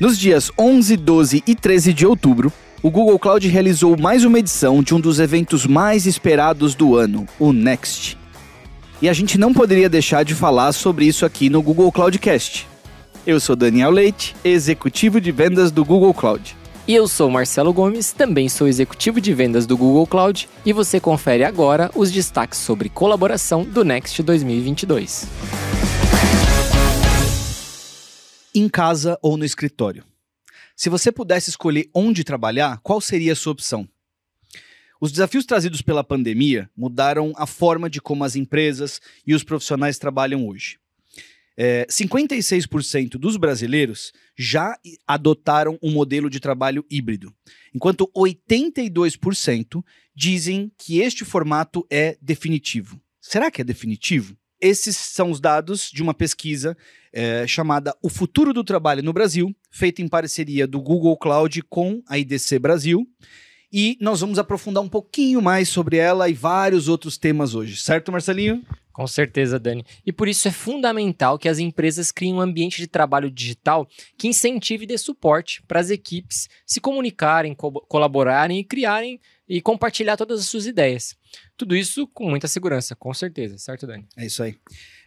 Nos dias 11, 12 e 13 de outubro, o Google Cloud realizou mais uma edição de um dos eventos mais esperados do ano, o Next. E a gente não poderia deixar de falar sobre isso aqui no Google Cloudcast. Eu sou Daniel Leite, executivo de vendas do Google Cloud. E eu sou Marcelo Gomes, também sou executivo de vendas do Google Cloud, e você confere agora os destaques sobre colaboração do Next 2022. Em casa ou no escritório? Se você pudesse escolher onde trabalhar, qual seria a sua opção? Os desafios trazidos pela pandemia mudaram a forma de como as empresas e os profissionais trabalham hoje. É, 56% dos brasileiros já adotaram um modelo de trabalho híbrido, enquanto 82% dizem que este formato é definitivo. Será que é definitivo? Esses são os dados de uma pesquisa é, chamada O Futuro do Trabalho no Brasil, feita em parceria do Google Cloud com a IDC Brasil. E nós vamos aprofundar um pouquinho mais sobre ela e vários outros temas hoje, certo, Marcelinho? Com certeza, Dani. E por isso é fundamental que as empresas criem um ambiente de trabalho digital que incentive e dê suporte para as equipes se comunicarem, co colaborarem e criarem e compartilhar todas as suas ideias. Tudo isso com muita segurança, com certeza, certo, Dani? É isso aí.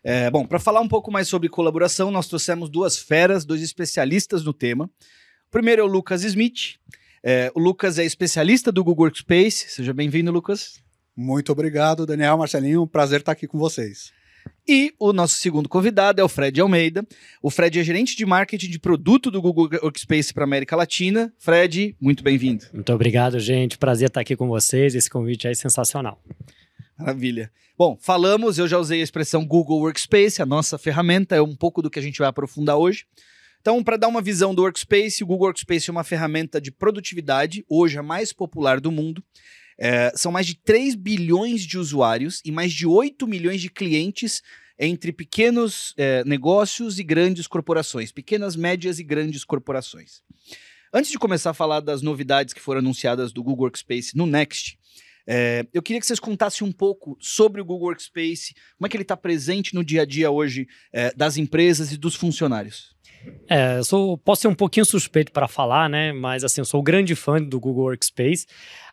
É, bom, para falar um pouco mais sobre colaboração, nós trouxemos duas feras, dois especialistas no tema. O primeiro é o Lucas Smith. É, o Lucas é especialista do Google Workspace. Seja bem-vindo, Lucas. Muito obrigado, Daniel Marcelinho. Um prazer estar aqui com vocês. E o nosso segundo convidado é o Fred Almeida. O Fred é gerente de marketing de produto do Google Workspace para América Latina. Fred, muito bem-vindo. Muito obrigado, gente. Prazer estar aqui com vocês. Esse convite é sensacional. Maravilha. Bom, falamos, eu já usei a expressão Google Workspace, a nossa ferramenta, é um pouco do que a gente vai aprofundar hoje. Então, para dar uma visão do Workspace, o Google Workspace é uma ferramenta de produtividade, hoje a mais popular do mundo. É, são mais de 3 bilhões de usuários e mais de 8 milhões de clientes entre pequenos é, negócios e grandes corporações, pequenas, médias e grandes corporações. Antes de começar a falar das novidades que foram anunciadas do Google Workspace no Next, é, eu queria que vocês contassem um pouco sobre o Google Workspace, como é que ele está presente no dia a dia hoje é, das empresas e dos funcionários. É, sou, posso ser um pouquinho suspeito para falar, né? Mas assim, eu sou grande fã do Google Workspace,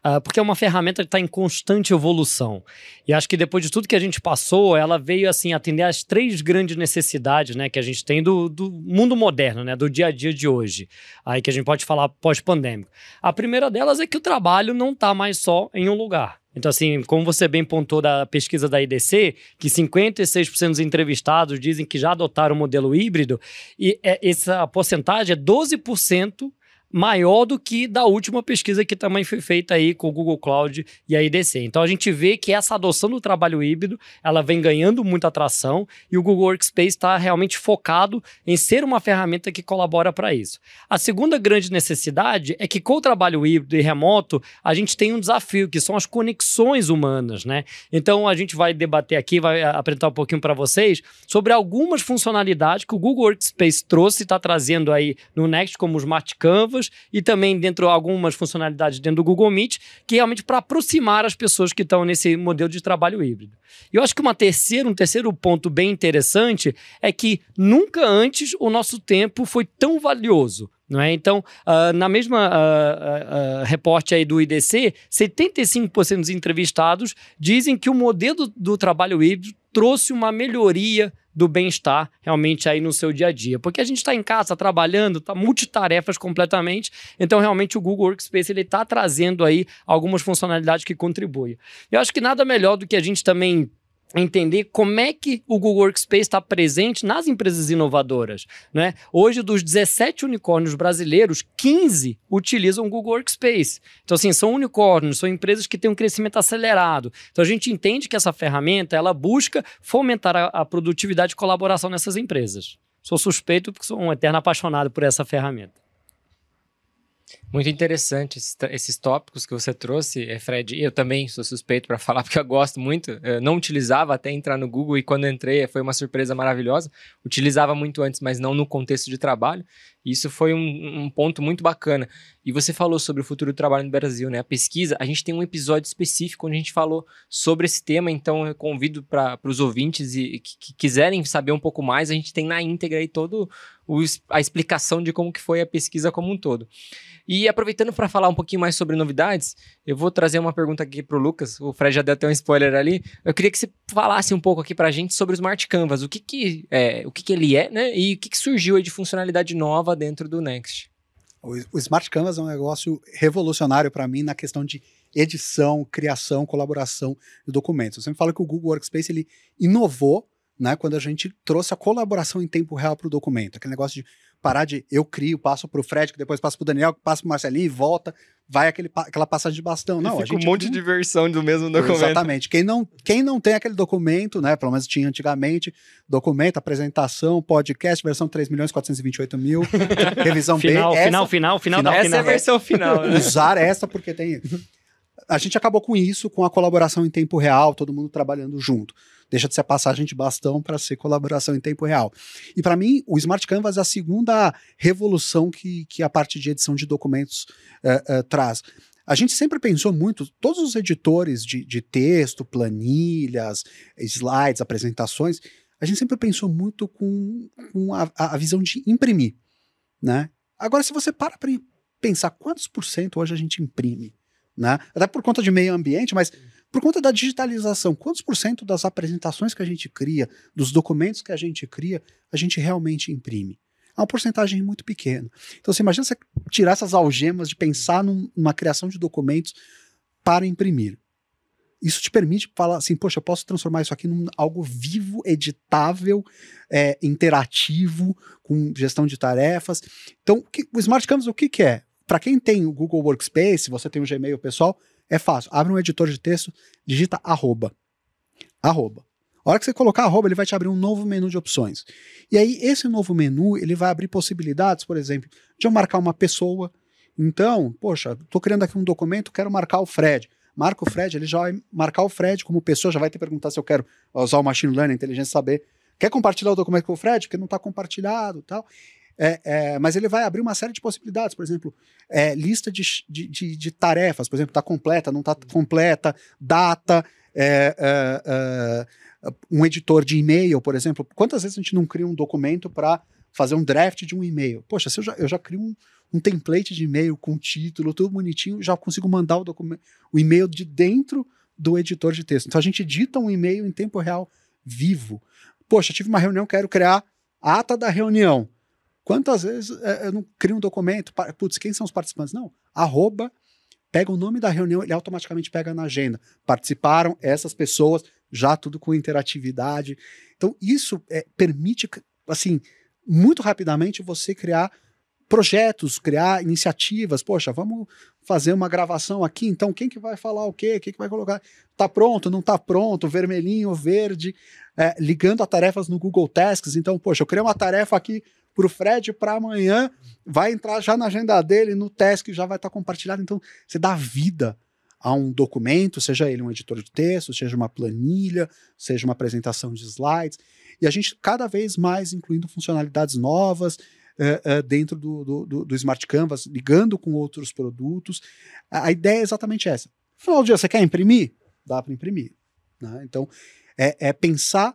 uh, porque é uma ferramenta que está em constante evolução. E acho que depois de tudo que a gente passou, ela veio assim atender às três grandes necessidades, né, que a gente tem do, do mundo moderno, né, do dia a dia de hoje. Aí que a gente pode falar pós-pandêmico. A primeira delas é que o trabalho não está mais só em um lugar. Então, assim, como você bem pontou da pesquisa da IDC, que 56% dos entrevistados dizem que já adotaram o modelo híbrido, e é, essa porcentagem é 12% maior do que da última pesquisa que também foi feita aí com o Google Cloud e a IDC. Então a gente vê que essa adoção do trabalho híbrido, ela vem ganhando muita atração e o Google Workspace está realmente focado em ser uma ferramenta que colabora para isso. A segunda grande necessidade é que com o trabalho híbrido e remoto, a gente tem um desafio, que são as conexões humanas, né? Então a gente vai debater aqui, vai apresentar um pouquinho para vocês sobre algumas funcionalidades que o Google Workspace trouxe e está trazendo aí no Next, como os Smart Canvas, e também dentro de algumas funcionalidades dentro do Google Meet, que realmente para aproximar as pessoas que estão nesse modelo de trabalho híbrido. E eu acho que uma terceira, um terceiro ponto bem interessante é que nunca antes o nosso tempo foi tão valioso. Não é? Então, uh, na mesma uh, uh, reporte aí do IDC, 75% dos entrevistados dizem que o modelo do trabalho híbrido trouxe uma melhoria do bem-estar realmente aí no seu dia a dia. Porque a gente está em casa trabalhando, está multitarefas completamente, então realmente o Google Workspace ele está trazendo aí algumas funcionalidades que contribuem. Eu acho que nada melhor do que a gente também entender como é que o Google Workspace está presente nas empresas inovadoras. Né? Hoje, dos 17 unicórnios brasileiros, 15 utilizam o Google Workspace. Então, assim, são unicórnios, são empresas que têm um crescimento acelerado. Então, a gente entende que essa ferramenta ela busca fomentar a, a produtividade e colaboração nessas empresas. Sou suspeito porque sou um eterno apaixonado por essa ferramenta. Muito interessante esses, tópicos que você trouxe, eh, Fred. Eu também sou suspeito para falar, porque eu gosto muito. Eu não utilizava até entrar no Google e quando entrei foi uma surpresa maravilhosa. Utilizava muito antes, mas não no contexto de trabalho. Isso foi um, um, ponto muito bacana. E você falou sobre o futuro do trabalho no Brasil, né? A pesquisa, a gente tem um episódio específico onde a gente falou sobre esse tema, então eu convido para os ouvintes e, que, que, quiserem saber um pouco mais, a gente tem na íntegra aí todo o, a explicação de como que foi a pesquisa como um todo. E aproveitando para falar um pouquinho mais sobre novidades, eu vou trazer uma pergunta aqui para o Lucas. O Fred já deu até um spoiler ali. Eu queria que você falasse um pouco aqui para a gente sobre o Smart Canvas. O que, que, é, o que, que ele é, né? E o que, que surgiu de funcionalidade nova dentro do Next. O, o Smart Canvas é um negócio revolucionário para mim na questão de edição, criação, colaboração de documentos. Eu sempre falo que o Google Workspace ele inovou né, quando a gente trouxe a colaboração em tempo real para o documento. Aquele negócio de parar de eu crio, passo para o Fred, que depois passo para o Daniel, que passo para o Marcelinho e volta, vai aquele, aquela passagem de bastão. Não, fica a gente, um monte de versão do mesmo documento. Exatamente. Quem não, quem não tem aquele documento, né, pelo menos tinha antigamente, documento, apresentação, podcast, versão 3 milhões 428 mil, revisão final, B. Essa, final, final, final, final. Essa final. é a versão final. Né? Usar essa porque tem... A gente acabou com isso, com a colaboração em tempo real, todo mundo trabalhando junto. Deixa de ser passagem de bastão para ser colaboração em tempo real. E para mim, o Smart Canvas é a segunda revolução que, que a parte de edição de documentos uh, uh, traz. A gente sempre pensou muito, todos os editores de, de texto, planilhas, slides, apresentações, a gente sempre pensou muito com, com a, a, visão de imprimir. Né? Agora, se você para para pensar quantos por cento hoje a gente imprime, né? até por conta de meio ambiente, mas por conta da digitalização, quantos por cento das apresentações que a gente cria, dos documentos que a gente cria, a gente realmente imprime? É uma porcentagem muito pequena. Então você imagina você tirar essas algemas de pensar num, numa criação de documentos para imprimir. Isso te permite falar assim, poxa, eu posso transformar isso aqui num algo vivo, editável, é, interativo, com gestão de tarefas. Então, o, que, o Smart Canvas, o que, que é? Para quem tem o Google Workspace, você tem o Gmail pessoal, é fácil. Abre um editor de texto, digita arroba. Arroba. A hora que você colocar arroba, ele vai te abrir um novo menu de opções. E aí, esse novo menu, ele vai abrir possibilidades, por exemplo, de eu marcar uma pessoa. Então, poxa, estou criando aqui um documento, quero marcar o Fred. Marca o Fred, ele já vai marcar o Fred como pessoa, já vai te perguntar se eu quero usar o machine learning, inteligência, saber. Quer compartilhar o documento com o Fred? Porque não está compartilhado tal. É, é, mas ele vai abrir uma série de possibilidades, por exemplo, é, lista de, de, de, de, tarefas, por exemplo, está completa, não está completa, data, é, é, é, um editor de e-mail, por exemplo. Quantas vezes a gente não cria um documento para fazer um draft de um e-mail? Poxa, se eu já, eu já crio um, um template de e-mail com título, tudo bonitinho, já consigo mandar o, o e-mail de dentro do editor de texto. Então a gente edita um e-mail em tempo real vivo. Poxa, tive uma reunião, quero criar a ata da reunião. Quantas vezes é, eu não crio um documento, putz, quem são os participantes? Não, arroba, pega o nome da reunião, ele automaticamente pega na agenda. Participaram essas pessoas, já tudo com interatividade. Então, isso é, permite, assim, muito rapidamente você criar projetos, criar iniciativas. Poxa, vamos fazer uma gravação aqui, então quem que vai falar o quê? Quem que vai colocar? Tá pronto, não tá pronto, vermelhinho, verde, é, ligando a tarefas no Google Tasks. Então, poxa, eu criei uma tarefa aqui para o Fred para amanhã, vai entrar já na agenda dele, no task já vai estar tá compartilhado. Então, você dá vida a um documento, seja ele um editor de texto, seja uma planilha, seja uma apresentação de slides, e a gente cada vez mais incluindo funcionalidades novas uh, uh, dentro do, do, do, Smart Canvas, ligando com outros produtos. A, a, ideia é exatamente essa. No final do dia, você quer imprimir? Dá para imprimir. Né? Então, é, é pensar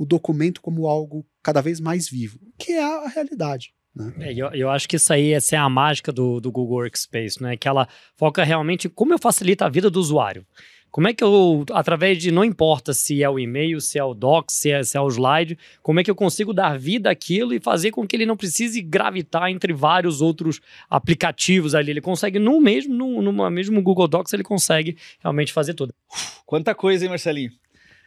o documento como algo cada vez mais vivo, que é a realidade. Né? É, eu, eu, acho que isso aí essa é a mágica do, do Google Workspace, né? Que ela foca realmente em como eu facilito a vida do usuário. Como é que eu, através de, não importa se é o e-mail, se é o doc, se é, se é o slide, como é que eu consigo dar vida àquilo e fazer com que ele não precise gravitar entre vários outros aplicativos ali. Ele consegue no mesmo, no, no mesmo Google Docs, ele consegue realmente fazer tudo. Quanta coisa, hein, Marcelinho?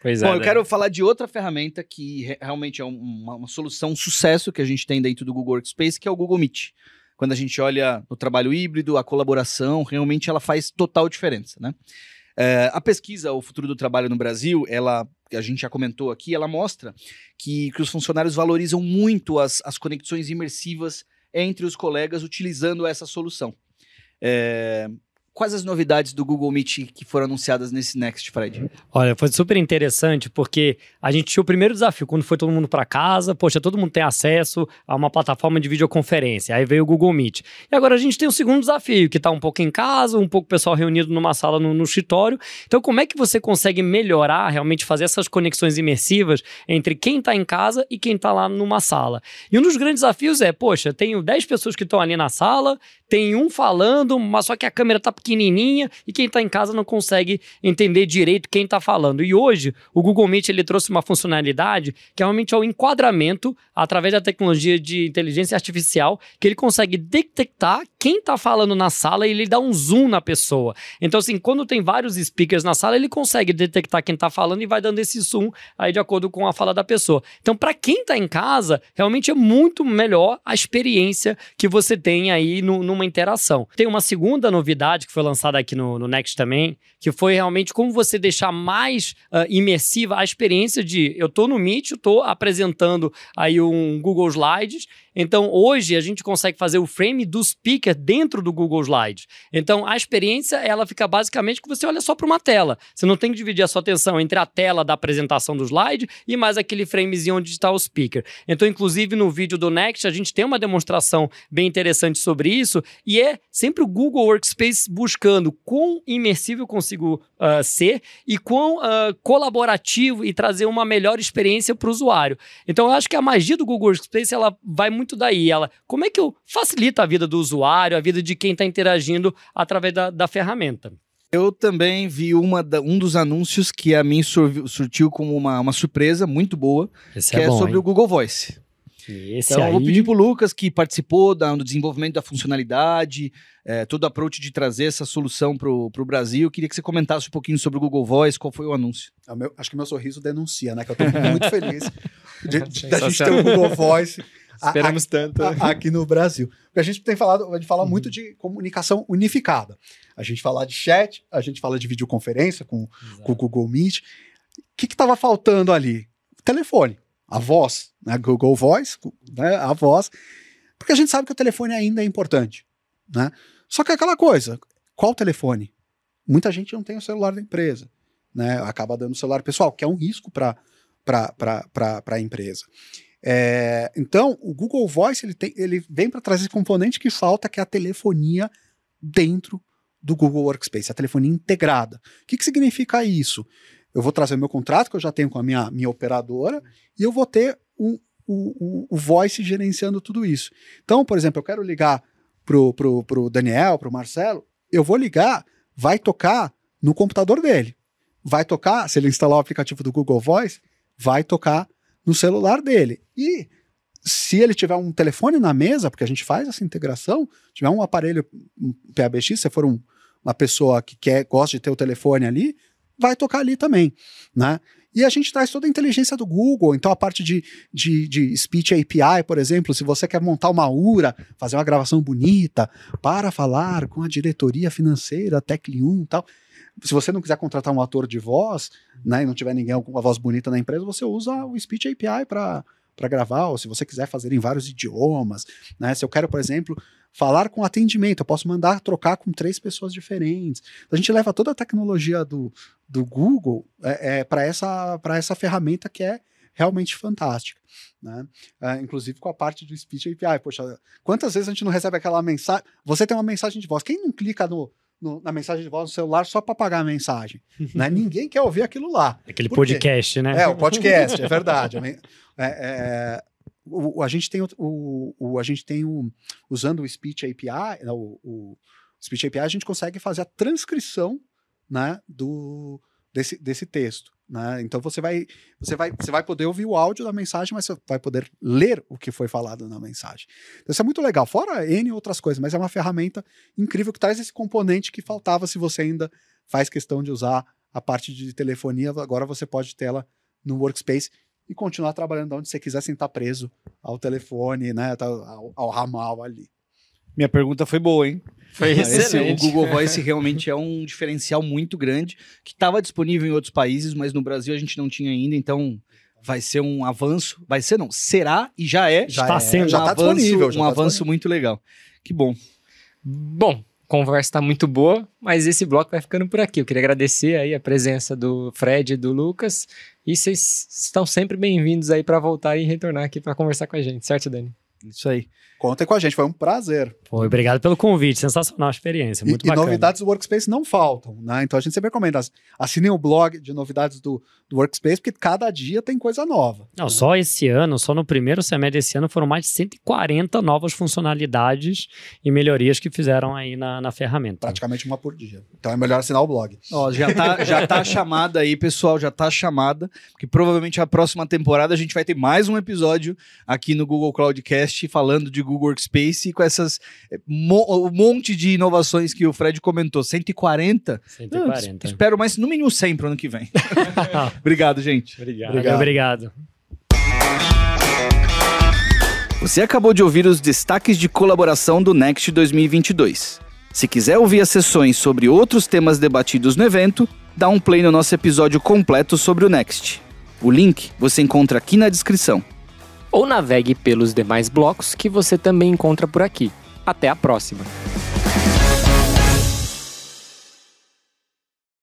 Pois Bom, é, eu né? quero falar de outra ferramenta que realmente é uma, uma, solução, um sucesso que a gente tem dentro do Google Workspace, que é o Google Meet. Quando a gente olha no trabalho híbrido, a colaboração, realmente ela faz total diferença, né? É, a pesquisa O Futuro do Trabalho no Brasil, ela, a gente já comentou aqui, ela mostra que, que os funcionários valorizam muito as, as conexões imersivas entre os colegas utilizando essa solução. É, Quais as novidades do Google Meet que foram anunciadas nesse Next, Fred? Olha, foi super interessante porque a gente tinha o primeiro desafio, quando foi todo mundo para casa, poxa, todo mundo tem acesso a uma plataforma de videoconferência. Aí veio o Google Meet. E agora a gente tem o segundo desafio, que está um pouco em casa, um pouco o pessoal reunido numa sala no, no escritório. Então, como é que você consegue melhorar, realmente fazer essas conexões imersivas entre quem está em casa e quem está lá numa sala? E um dos grandes desafios é, poxa, tenho 10 pessoas que estão ali na sala, tem um falando, mas só que a câmera está pequenininha e quem está em casa não consegue entender direito quem está falando. E hoje, o Google Meet ele trouxe uma funcionalidade que é realmente é o enquadramento através da tecnologia de inteligência artificial, que ele consegue detectar quem está falando na sala e ele dá um zoom na pessoa. Então, assim, quando tem vários speakers na sala, ele consegue detectar quem está falando e vai dando esse zoom aí de acordo com a fala da pessoa. Então, para quem está em casa, realmente é muito melhor a experiência que você tem aí no, numa interação. Tem uma segunda novidade que foi lançada aqui no, no Next também, que foi realmente como você deixar mais uh, imersiva a experiência de eu tô no Meet, eu tô apresentando aí um Google Slides, então hoje a gente consegue fazer o frame do speaker dentro do Google Slides. Então a experiência ela fica basicamente que você olha só para uma tela. Você não tem que dividir a sua atenção entre a tela da apresentação do slide e mais aquele framezinho onde está o speaker. Então inclusive no vídeo do Next a gente tem uma demonstração bem interessante sobre isso e é sempre o Google Workspace buscando quão imersível consigo uh, ser e quão uh, colaborativo e trazer uma melhor experiência para o usuário. Então eu acho que a magia do Google Workspace ela vai muito daí. Ela, como é que eu facilito a vida do usuário, a vida de quem está interagindo através da, da ferramenta? Eu também vi uma da, um dos anúncios que a mim sur, surtiu como uma, uma surpresa muito boa, Esse que é, bom, sobre hein? o Google Voice. Esse Então, aí... eu vou pedir pro Lucas, que participou da, do desenvolvimento da funcionalidade, é, todo o approach de trazer essa solução pro, pro Brasil. Eu queria que você comentasse um pouquinho sobre o Google Voice, qual foi o anúncio. É o meu- acho que meu sorriso denuncia, né? Que eu tô muito feliz de, de- da gente ter o Google Voice a- Esperamos tanto. a- aqui no Brasil. Porque a gente tem falado, a gente fala muito de comunicação unificada. A gente fala de chat, a gente fala de videoconferência com, com o Google Meet. O que estava faltando ali? O telefone, a voz, né? Google Voice, né? a voz. Porque a gente sabe que o telefone ainda é importante. Né? Só que é aquela coisa, qual telefone? Muita gente não tem o celular da empresa. Né? Acaba dando o celular pessoal, que é um risco para a empresa. É, então, o Google Voice ele, tem, ele vem para trazer esse componente que falta, que é a telefonia dentro do Google Workspace, a telefonia integrada. O que, que significa isso? Eu vou trazer o meu contrato que eu já tenho com a minha, minha operadora e eu vou ter um, o, o, o voice gerenciando tudo isso. Então, por exemplo, eu quero ligar pro, pro, pro Daniel, pro Marcelo, eu vou ligar, vai tocar no computador dele. Vai tocar, se ele instalar o aplicativo do Google Voice, vai tocar no celular dele. E se ele tiver um telefone na mesa, porque a gente faz essa integração, tiver um aparelho um PABX, se for um- uma pessoa que quer, gosta de ter o telefone ali, vai tocar ali também, né? E a gente traz toda a inteligência do Google, então a parte de, de, de Speech API, por exemplo, se você quer montar uma URA, fazer uma gravação bonita para falar com a diretoria financeira, Tecli1 e tal. Se você não quiser contratar um ator de voz, né, e não tiver ninguém com uma voz bonita na empresa, você usa o Speech API para para gravar, ou se você quiser fazer em vários idiomas, né? Se eu quero, por exemplo, falar com atendimento, eu posso mandar trocar com três pessoas diferentes. A gente leva toda a tecnologia do, do Google é, é, para essa, essa ferramenta que é realmente fantástica. Né? É, inclusive com a parte do Speech API. Poxa, quantas vezes a gente não recebe aquela mensagem? Você tem uma mensagem de voz. Quem não clica no, no- na mensagem de voz no celular só para pagar a mensagem? né? Ninguém quer ouvir aquilo lá. Aquele podcast, né? É, o podcast, é verdade. É, é, o, a gente tem, o, o- a gente tem o, usando o Speech API, né, o, o Speech API, a gente consegue fazer a transcrição né, do, desse, desse texto. Né? Então você vai, você, vai, você vai poder ouvir o áudio da mensagem, mas você vai poder ler o que foi falado na mensagem. Então, isso é muito legal, fora N outras coisas, mas é uma ferramenta incrível que traz esse componente que faltava se você ainda faz questão de usar a parte de telefonia, agora você pode ter ela no workspace e continuar trabalhando onde você quiser sem estar preso ao telefone, né, ao, ao ramal ali. Minha pergunta foi boa, hein? Foi Esse, o excelente. Google Voice realmente é um diferencial muito grande, que estava disponível em outros países, mas no Brasil a gente não tinha ainda, então vai ser um avanço. Vai ser, não, será e já é. Já Está é, sendo já um tá avanço, disponível, já um tá avanço muito legal. Que bom. Bom, conversa está muito boa, mas esse bloco vai ficando por aqui. Eu queria agradecer aí a presença do Fred e do Lucas. E vocês estão sempre bem-vindos aí para voltar e retornar aqui para conversar com a gente, certo, Dani? Isso aí. Contem com a gente, foi um prazer. Foi, obrigado pelo convite, sensacional a experiência, muito e, e bacana. novidades do Workspace não faltam, né? Então a gente sempre recomenda. Assinem o blog de novidades do, do Workspace, porque cada dia tem coisa nova. Não, só esse ano, só no primeiro semestre desse ano, foram mais de 140 novas funcionalidades e melhorias que fizeram aí na, na ferramenta. Praticamente uma por dia. Então é melhor assinar o blog. Ó, já tá, já tá chamada aí, pessoal, já tá chamada, porque provavelmente a próxima temporada a gente vai ter mais um episódio aqui no Google Cloudcast falando de Google Workspace e com essas eh, mo- um monte de inovações que o Fred comentou, 140. 140. Eu espero mais no mínimo 100 pro ano que vem. Obrigado, gente. Obrigado. Obrigado. Obrigado. Você acabou de ouvir os destaques de colaboração do Next 2022. Se quiser ouvir as sessões sobre outros temas debatidos no evento, dá um play no nosso episódio completo sobre o Next. O link você encontra aqui na descrição. Ou navegue pelos demais blocos que você também encontra por aqui. Até a próxima!